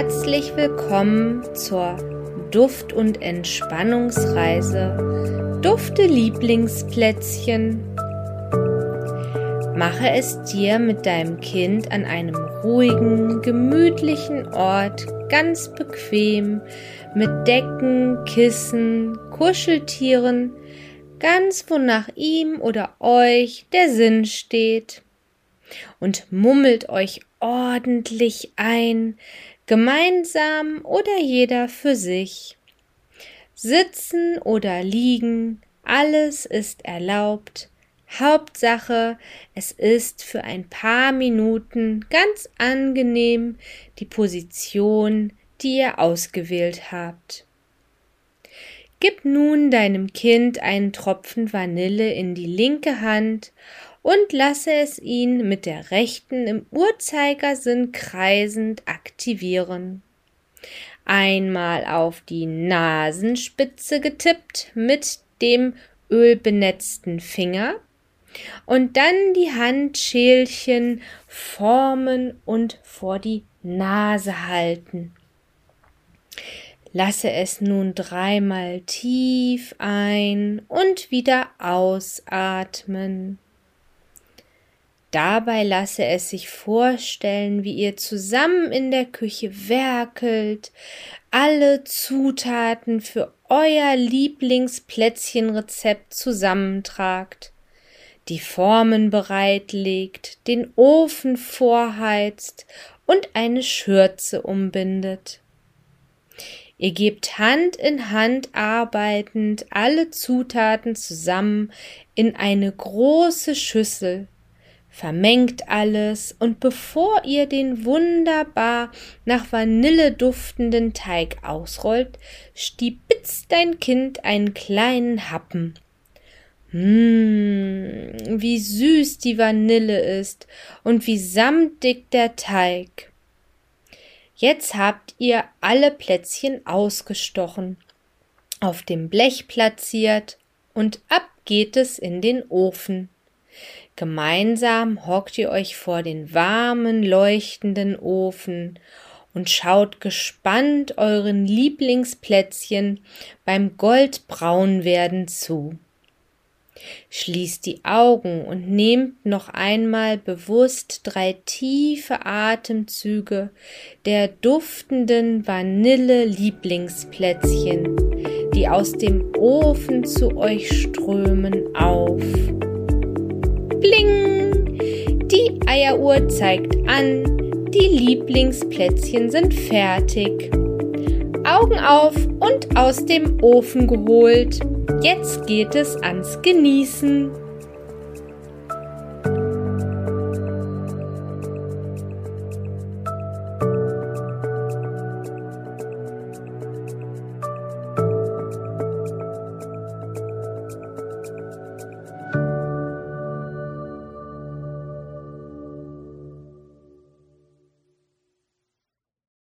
Herzlich willkommen zur Duft- und Entspannungsreise Dufte Lieblingsplätzchen. Mache es dir mit deinem Kind an einem ruhigen, gemütlichen Ort ganz bequem mit Decken, Kissen, Kuscheltieren, ganz wonach ihm oder euch der Sinn steht. Und mummelt euch ordentlich ein, gemeinsam oder jeder für sich. Sitzen oder liegen, alles ist erlaubt. Hauptsache, es ist für ein paar Minuten ganz angenehm die Position, die ihr ausgewählt habt. Gib nun deinem Kind einen Tropfen Vanille in die linke Hand und lasse es ihn mit der rechten im Uhrzeigersinn kreisend aktivieren. Einmal auf die Nasenspitze getippt mit dem ölbenetzten Finger und dann die Handschälchen formen und vor die Nase halten. Lasse es nun dreimal tief ein und wieder ausatmen. Dabei lasse es sich vorstellen, wie ihr zusammen in der Küche werkelt, alle Zutaten für euer Lieblingsplätzchenrezept zusammentragt, die Formen bereitlegt, den Ofen vorheizt und eine Schürze umbindet. Ihr gebt Hand in Hand arbeitend alle Zutaten zusammen in eine große Schüssel, vermengt alles und bevor ihr den wunderbar nach Vanille duftenden Teig ausrollt, stibitzt dein Kind einen kleinen Happen. Mmh, wie süß die Vanille ist und wie samtig der Teig. Jetzt habt ihr alle Plätzchen ausgestochen, auf dem Blech platziert und ab geht es in den Ofen. Gemeinsam hockt ihr euch vor den warmen, leuchtenden Ofen und schaut gespannt euren Lieblingsplätzchen beim Goldbraunwerden zu. Schließt die Augen und nehmt noch einmal bewusst drei tiefe Atemzüge der duftenden Vanille-Lieblingsplätzchen, die aus dem Ofen zu euch strömen, auf. Bling! Die Eieruhr zeigt an, die Lieblingsplätzchen sind fertig. Augen auf und aus dem Ofen geholt. Jetzt geht es ans Genießen.